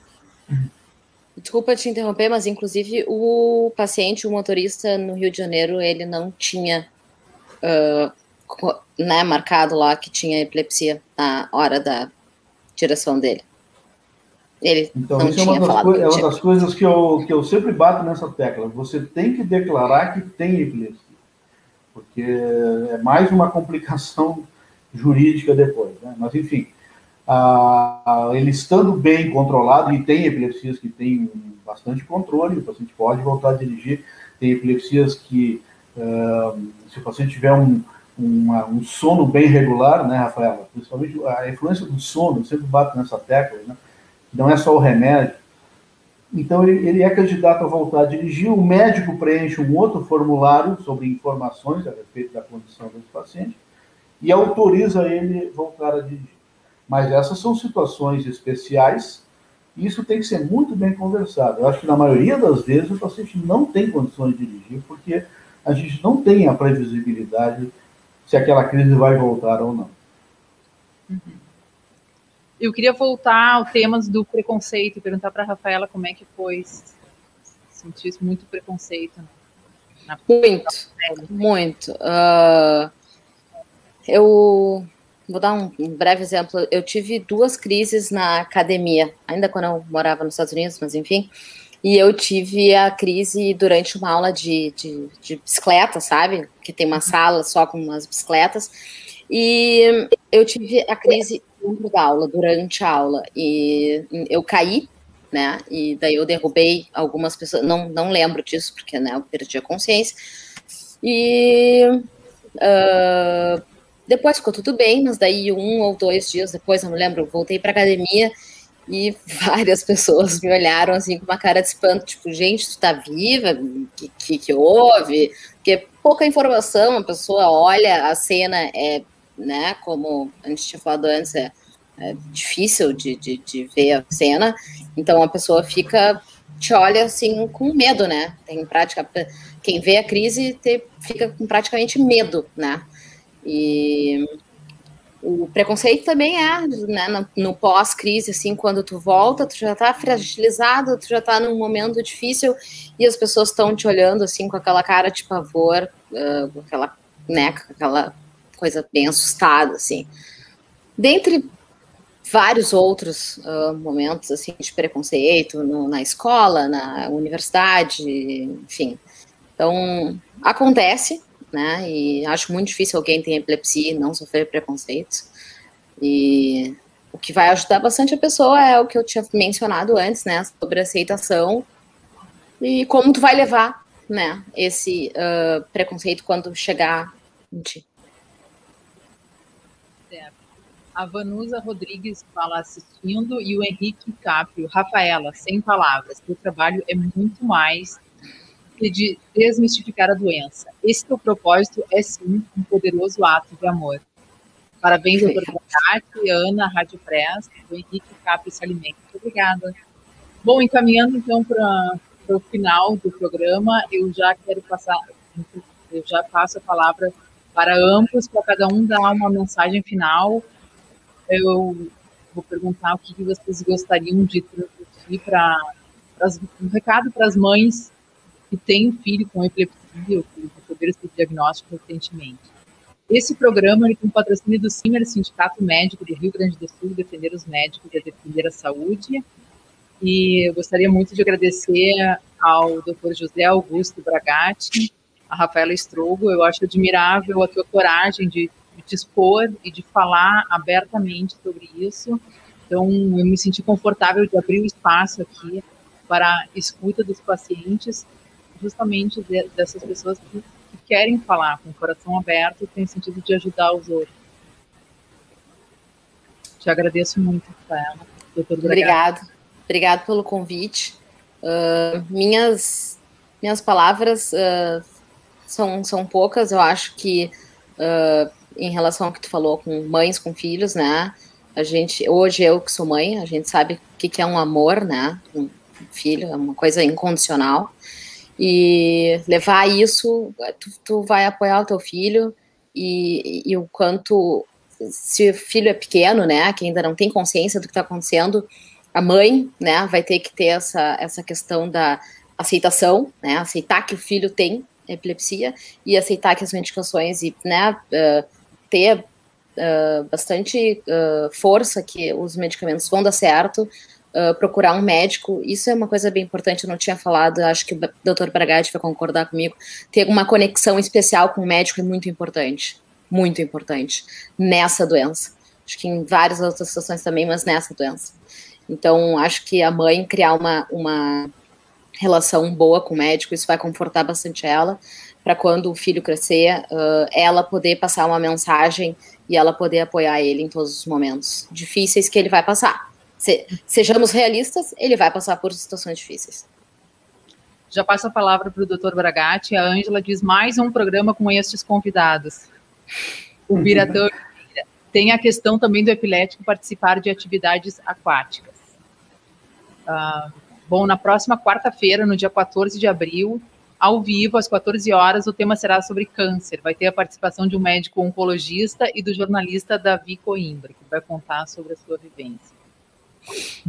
desculpa te interromper, mas inclusive o paciente, o motorista no Rio de Janeiro, ele não tinha uh, né, marcado lá que tinha epilepsia na hora da direção dele. Ele então, não isso é uma, das, co é uma das coisas que eu, que eu sempre bato nessa tecla. Você tem que declarar que tem epilepsia, porque é mais uma complicação jurídica depois. Né? Mas, enfim, a, ele estando bem controlado, e tem epilepsias que têm bastante controle, o paciente pode voltar a dirigir, tem epilepsias que, uh, se o paciente tiver um, uma, um sono bem regular, né, Rafaela? Principalmente a influência do sono, sempre bato nessa tecla, né? não é só o remédio. Então, ele, ele, é candidato a voltar a dirigir. O médico preenche um outro formulário sobre informações a respeito da condição desse paciente e autoriza ele voltar a dirigir. Mas essas são situações especiais e isso tem que ser muito bem conversado. Eu acho que na maioria das vezes o paciente não tem condições de dirigir porque a gente não tem a previsibilidade se aquela crise vai voltar ou não. Uhum. Eu queria voltar ao tema do preconceito e perguntar para a Rafaela como é que foi sentir muito preconceito. Né? muito, muito. Uh, eu vou dar um, um, breve exemplo. Eu tive duas crises na academia, ainda quando eu morava nos Estados Unidos, mas enfim. E eu tive a crise durante uma aula de, de, de bicicleta, sabe? Que tem uma sala só com umas bicicletas. E eu tive a crise dentro da aula, durante a aula, e eu caí, né? E daí eu derrubei algumas pessoas, não, não lembro disso, porque né, eu perdi a consciência. E uh, depois ficou tudo bem, mas daí um ou dois dias depois, eu não lembro, voltei para academia e várias pessoas me olharam assim com uma cara de espanto, tipo, gente, tu tá viva? Que, que, que houve? Porque pouca informação, a pessoa olha a cena, é né? Como a gente tinha falado antes, é, é difícil de, de, de, ver a cena, então a pessoa fica, te olha assim com medo, né? Tem prática, quem vê a crise te, fica com praticamente medo, né? E o preconceito também é, né, no, no pós-crise, assim, quando tu volta, tu já tá fragilizado, tu já tá num momento difícil e as pessoas estão te olhando, assim, com aquela cara de pavor, uh, com aquela, né, com aquela coisa bem assustada, assim. Dentre vários outros uh, momentos, assim, de preconceito no, na escola, na universidade, enfim. Então, acontece, né, e acho muito difícil alguém ter epilepsia e não sofrer preconceitos. E o que vai ajudar bastante a pessoa é o que eu tinha mencionado antes, né, sobre aceitação e como tu vai levar, né, esse uh, preconceito quando chegar em ti. A Vanusa Rodrigues fala assistindo e o Henrique Caprio. Rafaela, sem palavras. O trabalho é muito mais que de desmistificar a doença. Esse teu propósito é sim um poderoso ato de amor. Parabéns, doutor Bacate, Ana, Rádio Press, o Henrique alimenta. Muito obrigada. Bom, encaminhando então para o final do programa, eu já quero passar, eu já passo a palavra para ambos, para cada um dar uma mensagem final eu vou perguntar o que vocês gostariam de transmitir para um recado para as mães que têm um filho com epilepsia ou que receberam esse diagnóstico recentemente. Esse programa ele tem patrocínio do CIMER, Sindicato Médico do Rio Grande do Sul, Defender os Médicos e Defender a Saúde. E eu gostaria muito de agradecer ao Dr. José Augusto Bragatti, a Rafaela Strogo. Eu acho admirável a tua coragem de, de te expor e de falar abertamente sobre isso. Então, eu me senti confortável de abrir o espaço aqui para a escuta dos pacientes, justamente de, dessas pessoas que, que, querem falar com o coração aberto tem sentido de ajudar os outros. Te agradeço muito, Rafaela. Doutor Obrigado. Obrigado pelo convite. Uh, minhas, minhas palavras uh, são, são poucas, eu acho que uh, em relação ao que tu falou com mães, com filhos, né? A gente, hoje eu que sou mãe, a gente sabe o que, que é um amor, né? Um filho, é uma coisa incondicional. E levar isso, tu, tu vai apoiar o teu filho e, e o quanto, se o filho é pequeno, né? Que ainda não tem consciência do que está acontecendo, a mãe, né? Vai ter que ter essa, essa questão da aceitação, né? Aceitar que o filho tem epilepsia e aceitar que as medicações e, né? Uh, ter uh, bastante uh, força que os medicamentos vão dar certo, uh, procurar um médico, isso é uma coisa bem importante, eu não tinha falado, acho que o Dr. Bragatti vai concordar comigo, ter uma conexão especial com o médico é muito importante, muito importante, nessa doença. Acho que em várias outras situações também, mas nessa doença. Então, acho que a mãe criar uma, uma relação boa com o médico, isso vai confortar bastante ela, para quando o filho crescer, uh, ela poder passar uma mensagem e ela poder apoiar ele em todos os momentos difíceis que ele vai passar. Se, sejamos realistas, ele vai passar por situações difíceis. Já passo a palavra para o doutor Bragatti. A Ângela diz mais um programa com estes convidados. O Biratã tem a questão também do epilético participar de atividades aquáticas. Uh, bom, na próxima quarta-feira, no dia 14 de abril, ao vivo, às 14 horas, o tema será sobre câncer. Vai ter a participação de um médico oncologista e do jornalista Davi Coimbra, que vai contar sobre a sua vivência.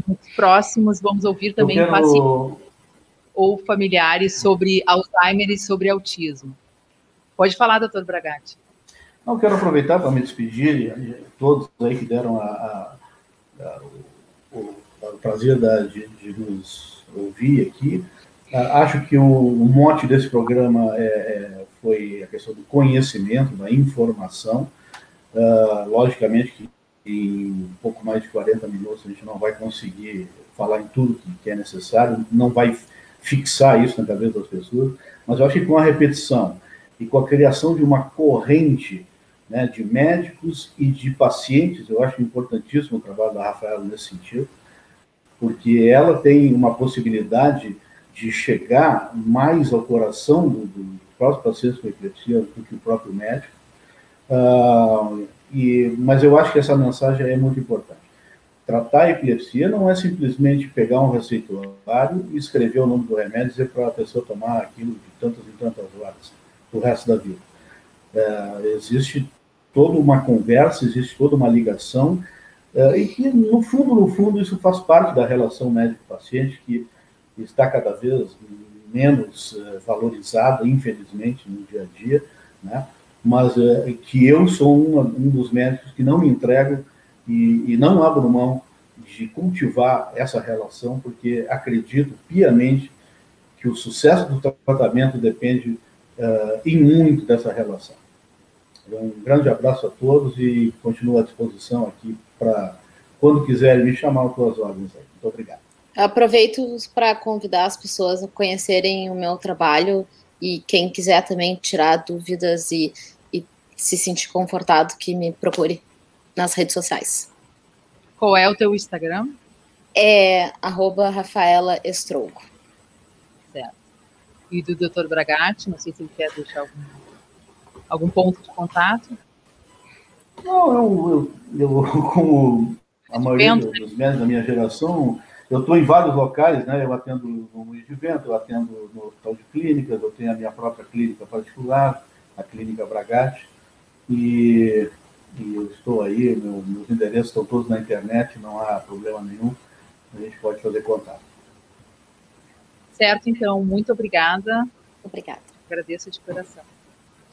Nos próximos, vamos ouvir também quero... pacientes ou familiares sobre Alzheimer e sobre autismo. Pode falar, doutor Bragatti. Não, quero aproveitar para me despedir, todos aí que deram a, a, a, o, o, prazer da, de, de nos ouvir aqui. Ah, acho que o, o mote desse programa é, é, foi a questão do conhecimento, da informação. Uh, logicamente que em pouco mais de 40 minutos a gente não vai conseguir falar em tudo que é necessário, não vai fixar isso na cabeça das pessoas, mas eu acho que com a repetição e com a criação de uma corrente né, de médicos e de pacientes, eu acho importantíssimo o trabalho da Rafaela nesse sentido, porque ela tem uma possibilidade de chegar mais ao coração do, do próprio paciente com epilepsia do que o próprio médico. Uh, e, mas eu acho que essa mensagem é muito importante. Tratar a epilepsia não é simplesmente pegar um receituário e escrever o nome do remédio e dizer para a pessoa tomar aquilo de tantas e tantas horas o resto da vida. É, existe toda uma conversa, existe toda uma ligação, é, e que, no fundo, no fundo, isso faz parte da relação médico-paciente, que está cada vez menos é, valorizada, infelizmente, no dia a dia, né? Mas é, que eu sou um, um, dos médicos que não me entrego e, e, não abro mão de cultivar essa relação, porque acredito piamente que o sucesso do tratamento depende uh, em muito dessa relação. Um grande abraço a todos e continuo à disposição aqui para, quando quiserem me chamar, tuas ordens aí. Muito obrigado. Aproveito para convidar as pessoas a conhecerem o meu trabalho e quem quiser também tirar dúvidas e se sentir confortado, que me procure nas redes sociais. Qual é o teu Instagram? É arroba Rafaela Estrogo. Certo. E do Dr. Bragatti, não sei se ele quer deixar algum, algum ponto de contato. Não, eu, eu, eu como a maioria dos médicos da minha geração, eu estou em vários locais, né? Eu atendo no Moinho de Vento, eu atendo no Hospital de Clínicas, eu tenho a minha própria clínica particular, a Clínica Bragatti, e, e eu estou aí, meu, meus endereços estão todos na internet, não há problema nenhum, a gente pode fazer contato. Certo, então, muito obrigada. Obrigada. Agradeço de coração.